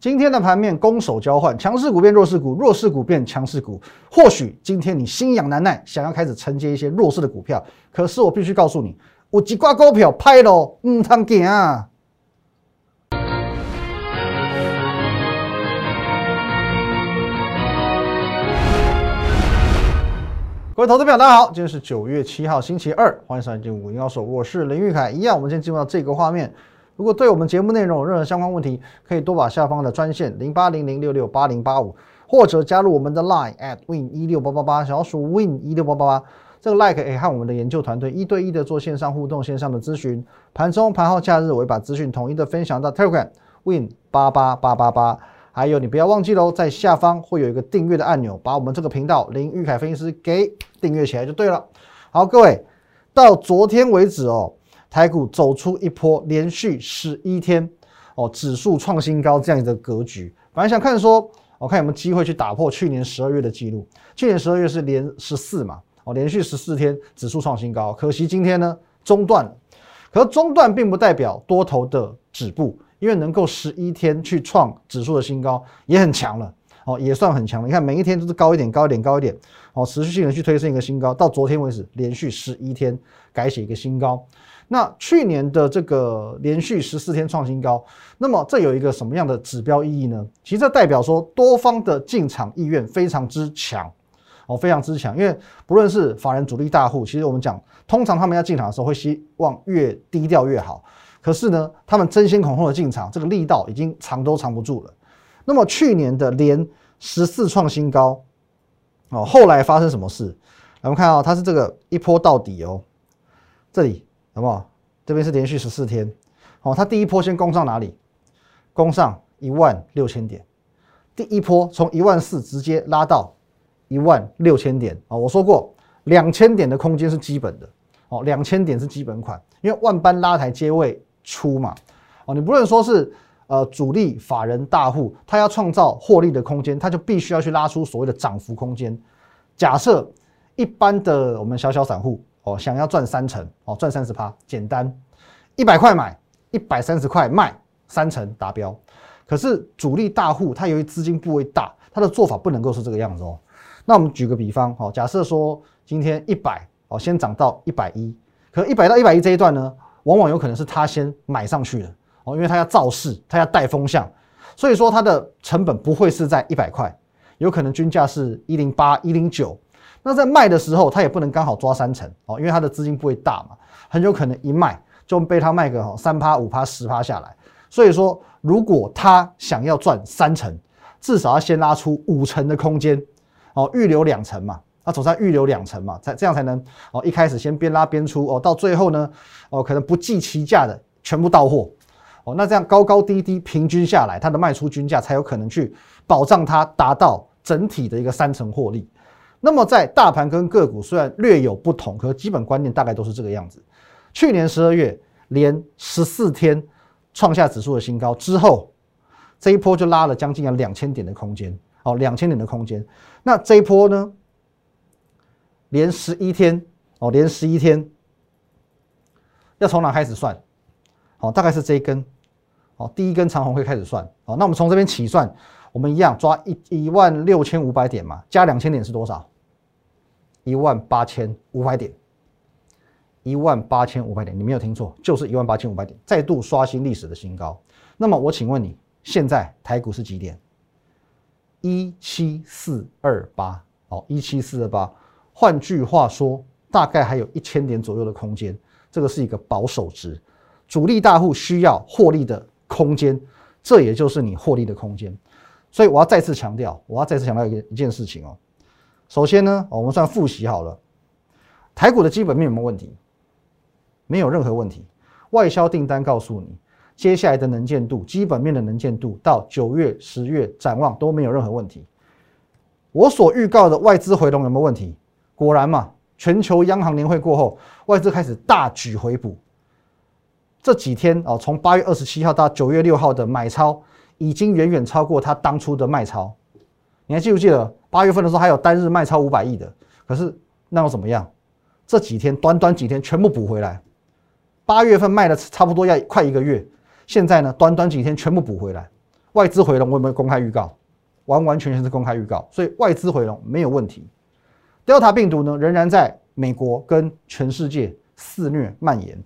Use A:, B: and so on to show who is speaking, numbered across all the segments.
A: 今天的盘面攻守交换，强势股变弱势股，弱势股变强势股。或许今天你心痒难耐，想要开始承接一些弱势的股票，可是我必须告诉你，有几挂股票拍咯，唔通惊啊！各位投资朋友，大家好，今天是九月七号，星期二，欢迎收看进五零幺手，我是林玉凯。一样，我们先进入到这个画面。如果对我们节目内容有任何相关问题，可以多把下方的专线零八零零六六八零八五，或者加入我们的 Line at win 一六八八八，小鼠 win 一六八八八。这个 like 可以和我们的研究团队一对一的做线上互动、线上的咨询。盘中、盘后、假日，我会把资讯统一的分享到 Telegram win 八八八八八。还有，你不要忘记喽，在下方会有一个订阅的按钮，把我们这个频道林玉凯分析师给订阅起来就对了。好，各位，到昨天为止哦，台股走出一波连续十一天哦，指数创新高这样的格局。本来想看说，我看有没有机会去打破去年十二月的记录。去年十二月是连十四嘛，哦，连续十四天指数创新高。可惜今天呢中断了，可中断并不代表多头的止步。因为能够十一天去创指数的新高，也很强了哦，也算很强了。你看每一天都是高一点、高一点、高一点哦，持续性的去推升一个新高，到昨天为止连续十一天改写一个新高。那去年的这个连续十四天创新高，那么这有一个什么样的指标意义呢？其实这代表说多方的进场意愿非常之强哦，非常之强。因为不论是法人主力大户，其实我们讲，通常他们要进场的时候会希望越低调越好。可是呢，他们争先恐后的进场，这个力道已经藏都藏不住了。那么去年的连十四创新高，哦，后来发生什么事？我们看啊它是这个一波到底哦，这里好不好？这边是连续十四天，哦，它第一波先攻上哪里？攻上一万六千点，第一波从一万四直接拉到一万六千点啊！我说过，两千点的空间是基本的，哦，两千点是基本款，因为万般拉抬皆为。出嘛，哦，你不论说是呃主力法人大户，他要创造获利的空间，他就必须要去拉出所谓的涨幅空间。假设一般的我们小小散户哦，想要赚三成哦，赚三十趴，简单，一百块买，一百三十块卖，三成达标。可是主力大户他由于资金部位大，他的做法不能够是这个样子哦。那我们举个比方哦，假设说今天一百哦，先涨到一百一，可一百到一百一这一段呢？往往有可能是他先买上去的哦，因为他要造势，他要带风向，所以说它的成本不会是在一百块，有可能均价是一零八、一零九。那在卖的时候，他也不能刚好抓三成哦，因为他的资金不会大嘛，很有可能一卖就被他卖个三趴、五趴、十趴下来。所以说，如果他想要赚三成，至少要先拉出五成的空间哦，预留两成嘛。那总算预留两成嘛，才这样才能哦，一开始先边拉边出哦，到最后呢，哦，可能不计其价的全部到货哦，那这样高高低低平均下来，它的卖出均价才有可能去保障它达到整体的一个三成获利。那么在大盘跟个股虽然略有不同，可基本观念大概都是这个样子。去年十二月连十四天创下指数的新高之后，这一波就拉了将近要两千点的空间哦，两千点的空间。那这一波呢？连十一天哦，连十一天，要从哪开始算？好，大概是这一根，好，第一根长红会开始算。好，那我们从这边起算，我们一样抓一一万六千五百点嘛，加两千点是多少？一万八千五百点，一万八千五百点，你没有听错，就是一万八千五百点，再度刷新历史的新高。那么我请问你，现在台股是几点？一七四二八，好，一七四二八。换句话说，大概还有一千点左右的空间，这个是一个保守值。主力大户需要获利的空间，这也就是你获利的空间。所以我要再次强调，我要再次强调一一件事情哦。首先呢，我们算复习好了，台股的基本面有没有问题？没有任何问题。外销订单告诉你，接下来的能见度，基本面的能见度到九月、十月展望都没有任何问题。我所预告的外资回笼有没有问题？果然嘛，全球央行年会过后，外资开始大举回补。这几天哦，从八月二十七号到九月六号的买超，已经远远超过他当初的卖超。你还记不记得八月份的时候还有单日卖超五百亿的？可是那又怎么样？这几天短短几天全部补回来。八月份卖了差不多要快一个月，现在呢，短短几天全部补回来。外资回笼，我有没有公开预告？完完全全是公开预告，所以外资回笼没有问题。Delta 病毒呢，仍然在美国跟全世界肆虐蔓延。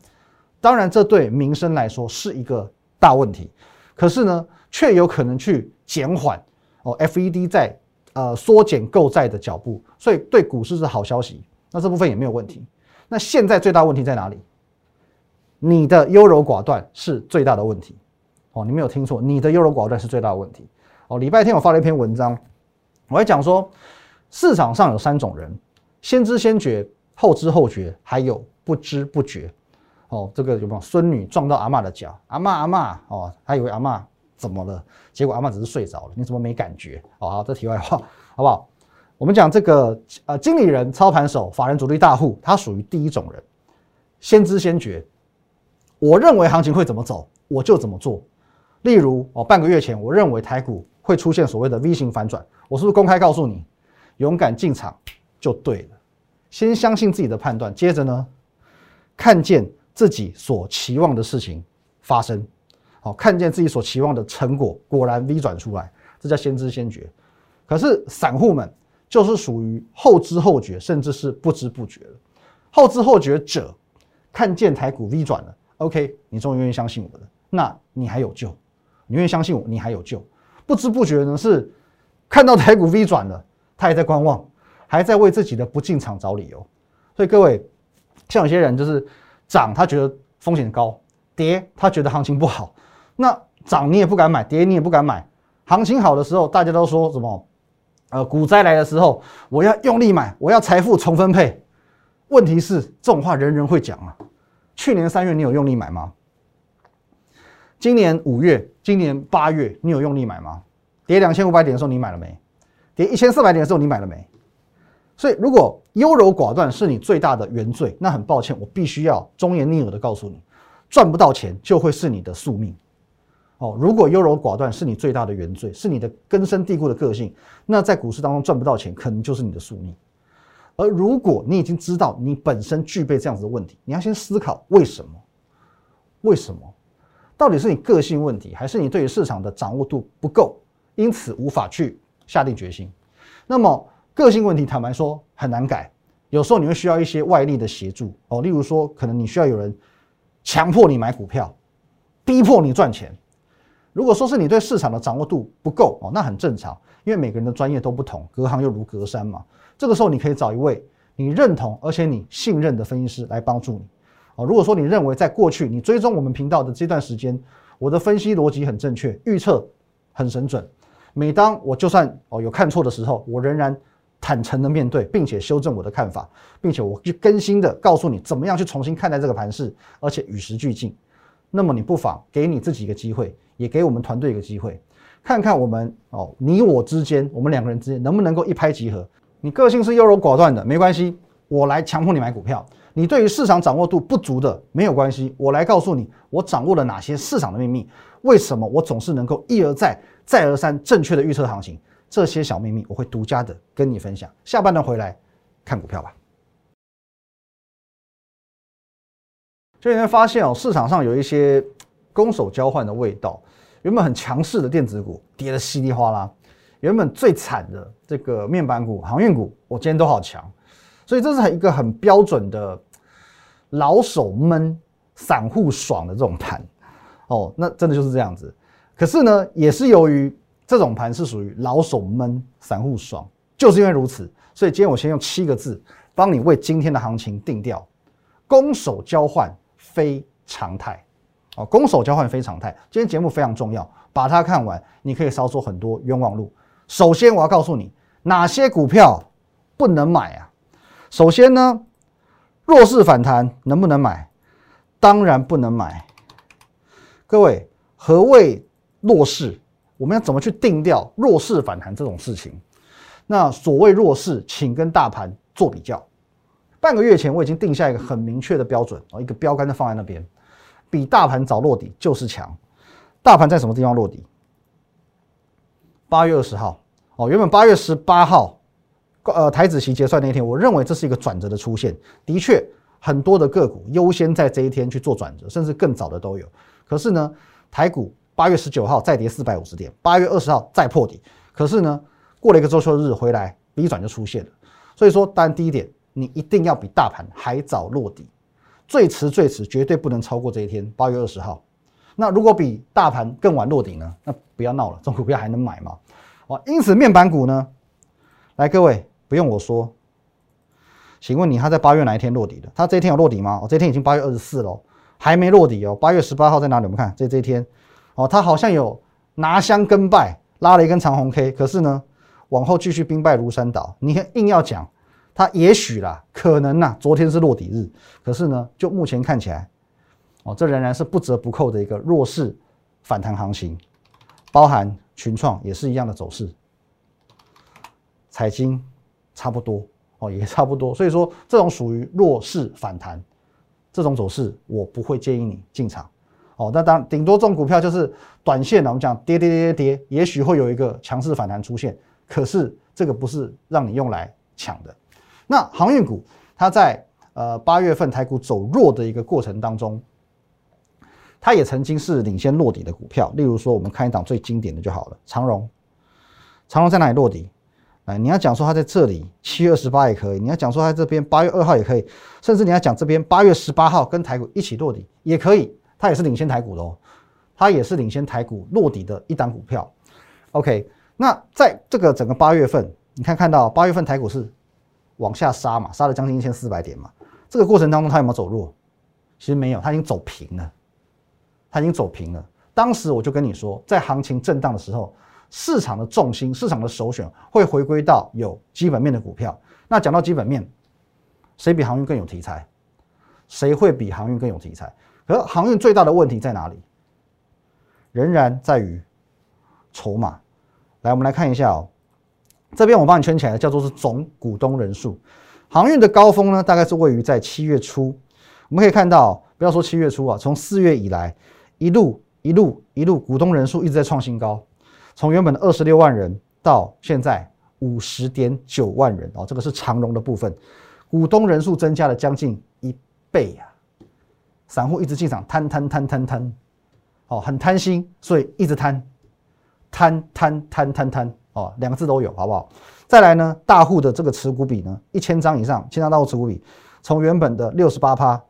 A: 当然，这对民生来说是一个大问题，可是呢，却有可能去减缓哦，FED 在呃缩减购债的脚步，所以对股市是好消息。那这部分也没有问题。那现在最大问题在哪里？你的优柔寡断是最大的问题。哦，你没有听错，你的优柔寡断是最大的问题。哦，礼拜天我发了一篇文章，我还讲说，市场上有三种人：先知先觉、后知后觉，还有不知不觉。哦，这个有没有孙女撞到阿妈的脚？阿妈阿妈哦，还以为阿妈怎么了？结果阿妈只是睡着了，你怎么没感觉？哦，好，这题外话，好不好？我们讲这个呃，经理人、操盘手、法人主力大户，他属于第一种人，先知先觉。我认为行情会怎么走，我就怎么做。例如哦，半个月前，我认为台股会出现所谓的 V 型反转，我是不是公开告诉你，勇敢进场就对了。先相信自己的判断，接着呢，看见自己所期望的事情发生，好，看见自己所期望的成果果然 V 转出来，这叫先知先觉。可是散户们就是属于后知后觉，甚至是不知不觉的。后知后觉者看见台股 V 转了，OK，你终于愿意相信我了，那你还有救。你愿意相信我，你还有救。不知不觉呢，是看到台股 V 转了，他也在观望，还在为自己的不进场找理由。所以各位，像有些人就是涨，他觉得风险高；跌，他觉得行情不好。那涨你也不敢买，跌你也不敢买。行情好的时候，大家都说什么？呃，股灾来的时候，我要用力买，我要财富重分配。问题是，这种话人人会讲啊。去年三月，你有用力买吗？今年五月，今年八月，你有用力买吗？跌两千五百点的时候，你买了没？跌一千四百点的时候，你买了没？所以，如果优柔寡断是你最大的原罪，那很抱歉，我必须要忠言逆耳的告诉你，赚不到钱就会是你的宿命。哦，如果优柔寡断是你最大的原罪，是你的根深蒂固的个性，那在股市当中赚不到钱，可能就是你的宿命。而如果你已经知道你本身具备这样子的问题，你要先思考为什么？为什么？到底是你个性问题，还是你对于市场的掌握度不够，因此无法去下定决心？那么个性问题，坦白说很难改，有时候你会需要一些外力的协助哦，例如说，可能你需要有人强迫你买股票，逼迫你赚钱。如果说是你对市场的掌握度不够哦，那很正常，因为每个人的专业都不同，隔行又如隔山嘛。这个时候你可以找一位你认同而且你信任的分析师来帮助你。哦，如果说你认为在过去你追踪我们频道的这段时间，我的分析逻辑很正确，预测很神准，每当我就算哦有看错的时候，我仍然坦诚的面对，并且修正我的看法，并且我去更新的告诉你怎么样去重新看待这个盘势，而且与时俱进。那么你不妨给你自己一个机会，也给我们团队一个机会，看看我们哦你我之间，我们两个人之间能不能够一拍即合。你个性是优柔寡断的，没关系，我来强迫你买股票。你对于市场掌握度不足的没有关系，我来告诉你，我掌握了哪些市场的秘密，为什么我总是能够一而再、再而三正确的预测行情，这些小秘密我会独家的跟你分享。下半段回来看股票吧。所以你会发现哦，市场上有一些攻守交换的味道，原本很强势的电子股跌得稀里哗啦，原本最惨的这个面板股、航运股，我今天都好强。所以这是一个很标准的老手闷、散户爽的这种盘哦，那真的就是这样子。可是呢，也是由于这种盘是属于老手闷、散户爽，就是因为如此，所以今天我先用七个字帮你为今天的行情定调：攻守交换非常态。哦，攻守交换非常态。今天节目非常重要，把它看完，你可以少走很多冤枉路。首先，我要告诉你哪些股票不能买啊？首先呢，弱势反弹能不能买？当然不能买。各位，何谓弱势？我们要怎么去定调弱势反弹这种事情？那所谓弱势，请跟大盘做比较。半个月前我已经定下一个很明确的标准哦，一个标杆就放在那边，比大盘早落底就是强。大盘在什么地方落底？八月二十号哦，原本八月十八号。呃，台子期结算那一天，我认为这是一个转折的出现。的确，很多的个股优先在这一天去做转折，甚至更早的都有。可是呢，台股八月十九号再跌四百五十点，八月二十号再破底，可是呢，过了一个周休日回来，B 转就出现了。所以说，当然第一点，你一定要比大盘还早落底，最迟最迟绝对不能超过这一天，八月二十号。那如果比大盘更晚落底呢？那不要闹了，这种股票还能买吗？哦，因此面板股呢，来各位不用我说，请问你他在八月哪一天落底的？他这一天有落底吗？哦，这一天已经八月二十四了，还没落底哦。八月十八号在哪里？我们看这这一天，哦，他好像有拿香跟拜，拉了一根长红 K，可是呢，往后继续兵败如山倒。你硬要讲，他也许啦，可能呐，昨天是落底日，可是呢，就目前看起来。哦，这仍然是不折不扣的一个弱势反弹行情，包含群创也是一样的走势，财经差不多哦，也差不多，所以说这种属于弱势反弹，这种走势我不会建议你进场哦。那当然，顶多这种股票就是短线的，我们讲跌跌跌跌跌，也许会有一个强势反弹出现，可是这个不是让你用来抢的。那航运股它在呃八月份台股走弱的一个过程当中。它也曾经是领先落底的股票，例如说，我们看一档最经典的就好了，长荣。长荣在哪里落底？哎，你要讲说它在这里七月二十八也可以，你要讲说它这边八月二号也可以，甚至你要讲这边八月十八号跟台股一起落底也可以，它也是领先台股的哦，它也是领先台股落底的一档股票。OK，那在这个整个八月份，你看看到八月份台股是往下杀嘛，杀了将近一千四百点嘛，这个过程当中它有没有走弱？其实没有，它已经走平了。它已经走平了。当时我就跟你说，在行情震荡的时候，市场的重心、市场的首选会回归到有基本面的股票。那讲到基本面，谁比航运更有题材？谁会比航运更有题材？可是航运最大的问题在哪里？仍然在于筹码。来，我们来看一下哦，这边我帮你圈起来叫做是总股东人数。航运的高峰呢，大概是位于在七月初。我们可以看到，不要说七月初啊，从四月以来。一路一路一路，股东人数一直在创新高，从原本的二十六万人到现在五十点九万人哦，这个是长荣的部分，股东人数增加了将近一倍呀。散户一直进场贪贪贪贪贪，哦，很贪心，所以一直贪，贪贪贪贪贪哦，两个字都有，好不好？再来呢，大户的这个持股比呢，一千张以上，千张大户持股比从原本的六十八趴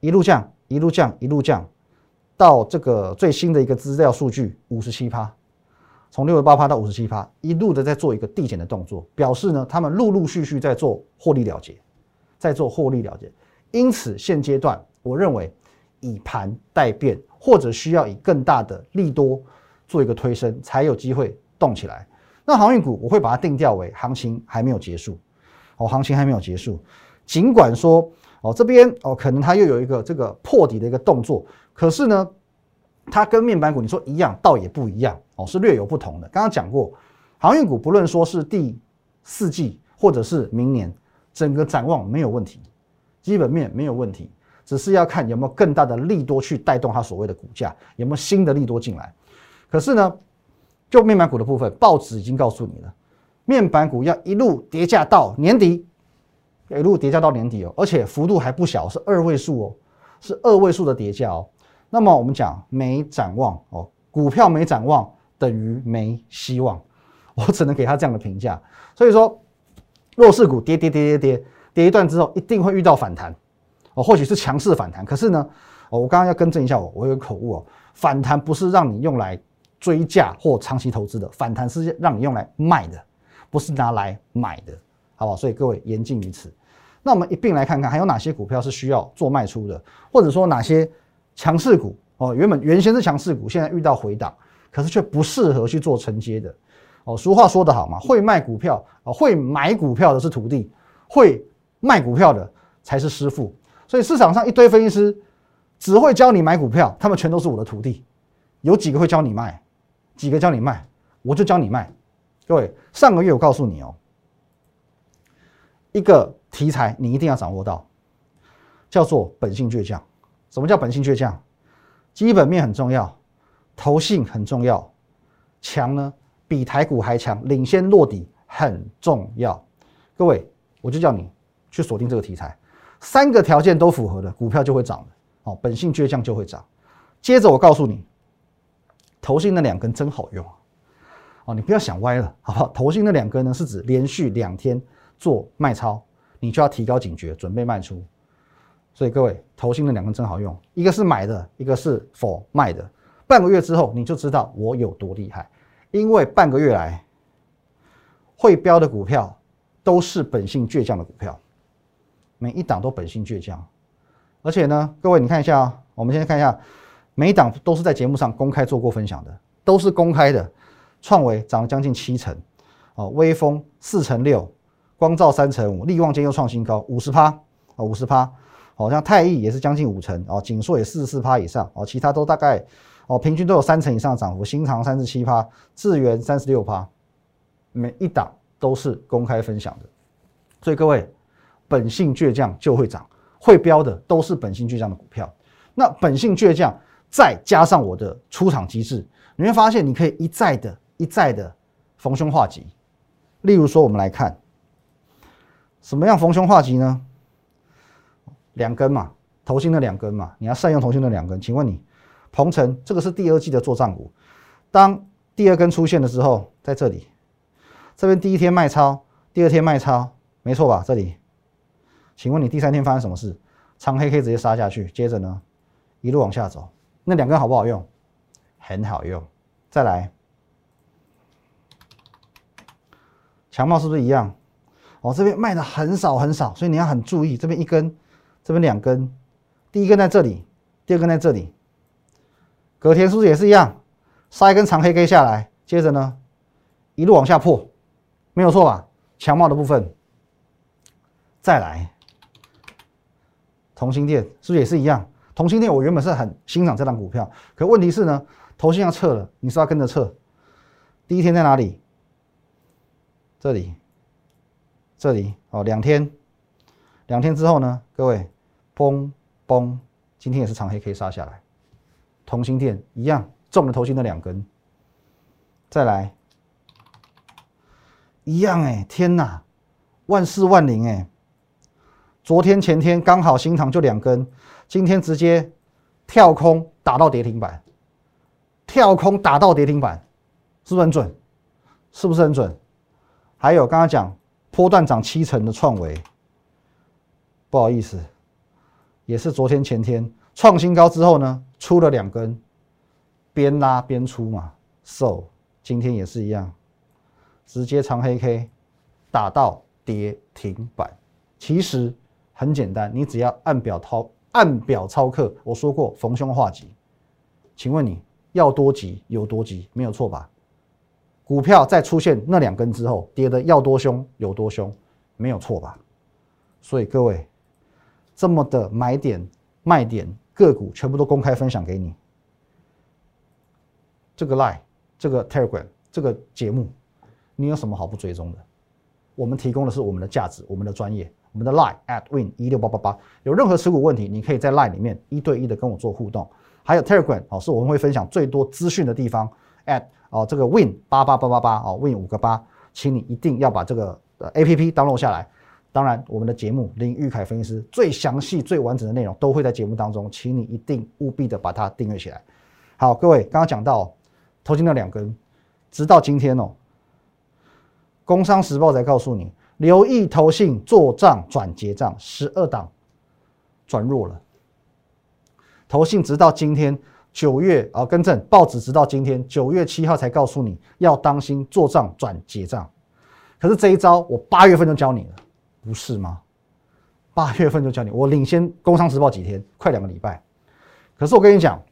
A: 一路降，一路降，一路降。到这个最新的一个资料数据，五十七趴，从六十八趴到五十七趴，一路的在做一个递减的动作，表示呢，他们陆陆续续在做获利了结，在做获利了结。因此，现阶段我认为以盘待变，或者需要以更大的利多做一个推升，才有机会动起来。那航运股我会把它定调为行情还没有结束，哦，行情还没有结束。尽管说哦这边哦可能它又有一个这个破底的一个动作。可是呢，它跟面板股你说一样，倒也不一样哦，是略有不同的。刚刚讲过，航运股不论说是第四季或者是明年，整个展望没有问题，基本面没有问题，只是要看有没有更大的利多去带动它所谓的股价，有没有新的利多进来。可是呢，就面板股的部分，报纸已经告诉你了，面板股要一路叠价到年底，一路叠价到年底哦，而且幅度还不小，是二位数哦，是二位数的叠价哦。那么我们讲没展望哦，股票没展望等于没希望，我只能给他这样的评价。所以说，弱势股跌跌跌跌跌跌一段之后，一定会遇到反弹哦，或许是强势反弹。可是呢，我刚刚要更正一下我，我有口误哦，反弹不是让你用来追价或长期投资的，反弹是让你用来卖的，不是拿来买的，好不好？所以各位言尽于此。那我们一并来看看还有哪些股票是需要做卖出的，或者说哪些。强势股哦，原本原先是强势股，现在遇到回档，可是却不适合去做承接的哦。俗话说得好嘛，会卖股票啊，会买股票的是徒弟，会卖股票的才是师傅。所以市场上一堆分析师只会教你买股票，他们全都是我的徒弟。有几个会教你卖，几个教你卖，我就教你卖。各位，上个月我告诉你哦，一个题材你一定要掌握到，叫做本性倔强。什么叫本性倔强？基本面很重要，投性很重要，强呢比台股还强，领先落底很重要。各位，我就叫你去锁定这个题材，三个条件都符合的股票就会涨。哦，本性倔强就会涨。接着我告诉你，投信那两根真好用啊！哦，你不要想歪了，好不好？投信那两根呢，是指连续两天做卖超，你就要提高警觉，准备卖出。所以各位，投信那两根真好用，一个是买的，一个是否卖的。半个月之后，你就知道我有多厉害，因为半个月来会标的股票都是本性倔强的股票，每一档都本性倔强。而且呢，各位你看一下啊，我们先看一下，每一档都是在节目上公开做过分享的，都是公开的。创维涨了将近七成，哦，微风四成六，光照三成五，力旺今又创新高五十趴，哦，五十趴，好像泰益也是将近五成，哦，锦硕也四十四趴以上，哦，其他都大概，哦，平均都有三成以上涨幅，新长三十七趴，智源三十六趴，每一档都是公开分享的，所以各位，本性倔强就会涨。会标的都是本性倔强的股票，那本性倔强再加上我的出场机制，你会发现你可以一再的、一再的逢凶化吉。例如说，我们来看什么样逢凶化吉呢？两根嘛，头新的两根嘛，你要善用头新的两根。请问你，鹏程这个是第二季的做账股，当第二根出现的时候，在这里，这边第一天卖超，第二天卖超，没错吧？这里。请问你第三天发生什么事？长黑可以直接杀下去，接着呢，一路往下走。那两根好不好用？很好用。再来，强茂是不是一样？哦，这边卖的很少很少，所以你要很注意。这边一根，这边两根，第一根在这里，第二根在这里。隔天是不是也是一样？杀一根长黑 K 下来，接着呢，一路往下破，没有错吧？强茂的部分，再来。同心店是不是也是一样？同心店我原本是很欣赏这张股票，可问题是呢，头先要撤了，你是要跟着撤。第一天在哪里？这里，这里哦，两天，两天之后呢，各位，嘣嘣，今天也是长黑可以杀下来。同心店一样中了头心的两根，再来，一样哎，天哪，万事万灵哎。昨天前天刚好新塘就两根，今天直接跳空打到跌停板，跳空打到跌停板，是不是很准？是不是很准？还有刚刚讲波段涨七成的创维，不好意思，也是昨天前天创新高之后呢，出了两根，边拉边出嘛，so 今天也是一样，直接长黑 K 打到跌停板，其实。很简单，你只要按表操按表操课。我说过逢凶化吉，请问你要多急有多急，没有错吧？股票在出现那两根之后，跌的要多凶有多凶，没有错吧？所以各位，这么的买点卖点个股全部都公开分享给你。这个 Lie，这个 telegram 这个节目，你有什么好不追踪的？我们提供的是我们的价值，我们的专业。我们的 line at win 一六八八八，有任何持股问题，你可以在 line 里面一对一的跟我做互动。还有 Telegram 哦，是我们会分享最多资讯的地方。at 哦，这个 win 八八八八八哦，win 五个八，请你一定要把这个 A P P download 下来。当然，我们的节目林玉凯分析师最详细、最完整的内容都会在节目当中，请你一定务必的把它订阅起来。好，各位刚刚讲到头巾那两根，直到今天哦，《工商时报》才告诉你。留意投信做账转结账，十二档转弱了。投信直到今天九月啊，更正报纸直到今天九月七号才告诉你要当心做账转结账。可是这一招我八月份就教你了，不是吗？八月份就教你，我领先工商时报几天，快两个礼拜。可是我跟你讲，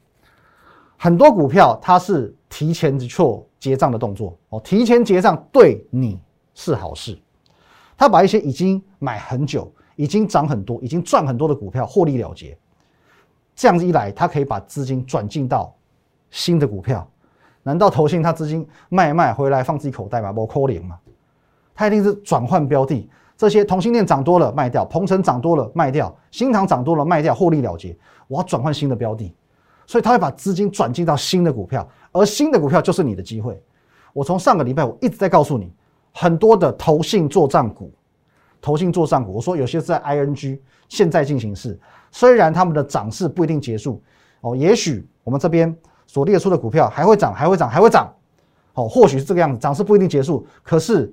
A: 很多股票它是提前做结账的动作哦，提前结账对你是好事。他把一些已经买很久、已经涨很多、已经赚很多的股票获利了结，这样子一来，他可以把资金转进到新的股票。难道投信他资金卖卖回来放自己口袋吗？不可能嘛！他一定是转换标的。这些同性恋涨多了卖掉，鹏程涨多了卖掉，新塘涨多了卖掉，获利了结。我要转换新的标的，所以他会把资金转进到新的股票，而新的股票就是你的机会。我从上个礼拜我一直在告诉你。很多的投信做账股，投信做账股，我说有些是在 ING 现在进行式，虽然他们的涨势不一定结束哦，也许我们这边所列出的股票还会涨，还会涨，还会涨。哦，或许是这个样子，涨势不一定结束，可是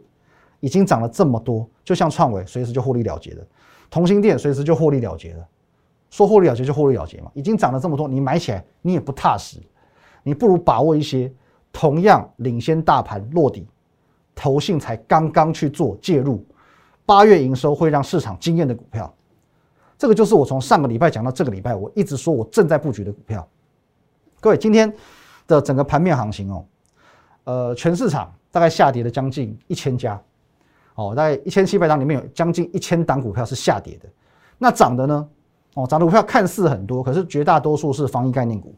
A: 已经涨了这么多，就像创维随时就获利了结的，同心店随时就获利了结了。说获利了结就获利了结嘛，已经涨了这么多，你买起来你也不踏实，你不如把握一些同样领先大盘落底，投信才刚刚去做介入，八月营收会让市场惊艳的股票。这个就是我从上个礼拜讲到这个礼拜，我一直说我正在布局的股票。各位，今天的整个盘面行情哦，呃，全市场大概下跌了将近一千家，哦，大概一千七百档里面有将近一千档股票是下跌的，那涨的呢？哦，涨的股票看似很多，可是绝大多数是防疫概念股，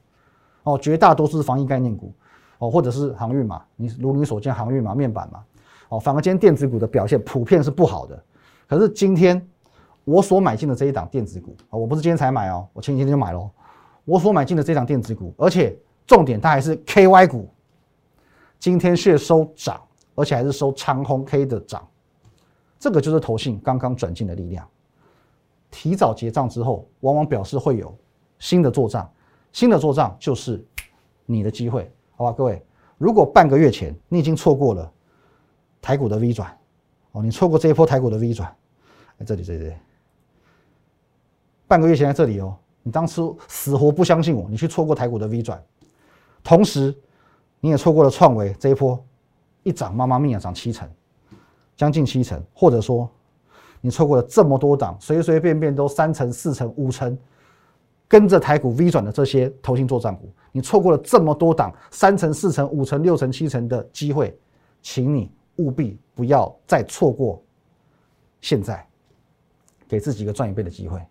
A: 哦，绝大多数是防疫概念股，哦，或者是航运嘛，你如你所见，航运嘛，面板嘛，哦，反而今天电子股的表现普遍是不好的，可是今天。我所买进的这一档电子股啊，我不是今天才买哦，我前几天就买喽。我所买进的这档电子股，而且重点它还是 KY 股，今天却收涨，而且还是收长红 K 的涨，这个就是投信刚刚转进的力量。提早结账之后，往往表示会有新的做账，新的做账就是你的机会，好吧，各位。如果半个月前你已经错过了台股的 V 转，哦，你错过这一波台股的 V 转，哎，这里这里。半个月前在这里哦，你当初死活不相信我，你去错过台股的 V 转，同时你也错过了创维这一波一涨，妈妈咪呀涨七成，将近七成，或者说你错过了这么多档，随随便便都三成、四成、五成，跟着台股 V 转的这些投信做账股，你错过了这么多档三成、四成、五成、六成、七成的机会，请你务必不要再错过，现在给自己一个赚一倍的机会。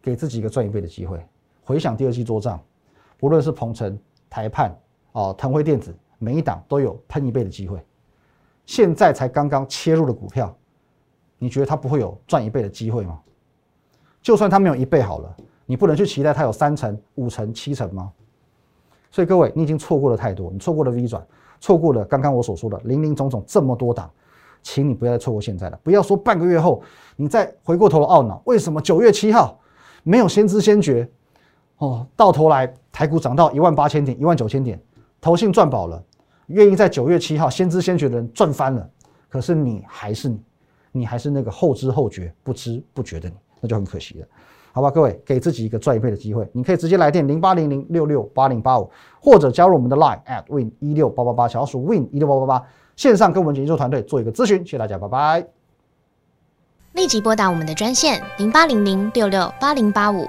A: 给自己一个赚一倍的机会。回想第二季做账，不论是鹏程、台判、哦腾辉电子，每一档都有喷一倍的机会。现在才刚刚切入的股票，你觉得它不会有赚一倍的机会吗？就算它没有一倍好了，你不能去期待它有三成、五成、七成吗？所以各位，你已经错过了太多，你错过了 V 转，错过了刚刚我所说的零零总总这么多档，请你不要再错过现在了。不要说半个月后，你再回过头来懊恼，为什么九月七号？没有先知先觉，哦，到头来台股涨到一万八千点、一万九千点，投信赚饱了，愿意在九月七号先知先觉的人赚翻了。可是你还是你，你还是那个后知后觉、不知不觉的你，那就很可惜了，好吧？各位，给自己一个赚一倍的机会，你可以直接来电零八零零六六八零八五，或者加入我们的 Line at win 一六八八八，小鼠 win 一六八八八，线上跟我们研究团队做一个咨询。谢谢大家，拜拜。
B: 立即拨打我们的专线零八零零六六八零八五